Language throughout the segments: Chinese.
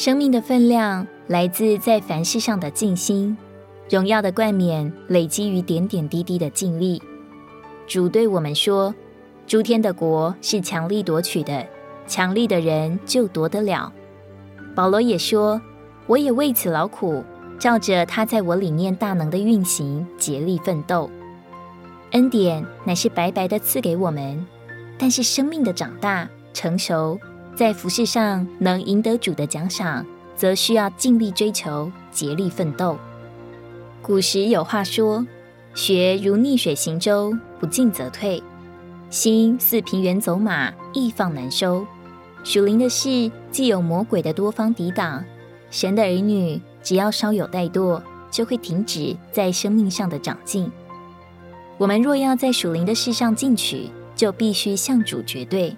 生命的分量来自在凡事上的尽心，荣耀的冠冕累积于点点滴滴的尽力。主对我们说：“诸天的国是强力夺取的，强力的人就夺得了。”保罗也说：“我也为此劳苦，照着他在我里面大能的运行，竭力奋斗。恩典乃是白白的赐给我们，但是生命的长大成熟，在服饰上能赢得主的奖赏，则需要尽力追求，竭力奋斗。”古时有话说：“学如逆水行舟，不进则退；心似平原走马，易放难收。”属灵的事，既有魔鬼的多方抵挡，神的儿女只要稍有怠惰，就会停止在生命上的长进。我们若要在属灵的事上进取，就必须向主绝对。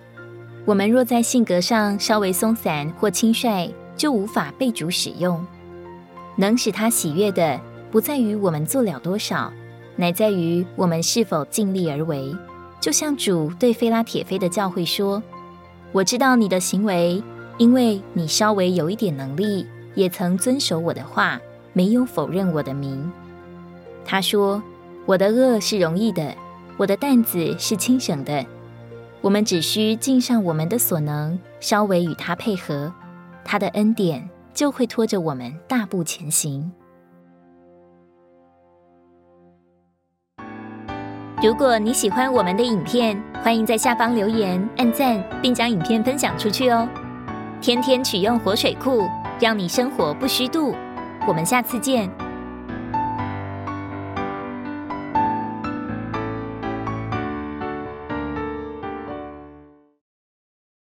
我们若在性格上稍微松散或轻率，就无法被主使用。能使他喜悦的，不在于我们做了多少，乃在于我们是否尽力而为。就像主对菲拉铁非的教会说。我知道你的行为，因为你稍微有一点能力，也曾遵守我的话，没有否认我的名。他说：“我的轭是容易的，我的担子是轻省的。我们只需尽上我们的所能，稍微与他配合，他的恩典就会拖着我们大步前行。”如果你喜欢我们的影片，欢迎在下方留言、按赞，并将影片分享出去哦！天天取用活水库，让你生活不虚度。我们下次见。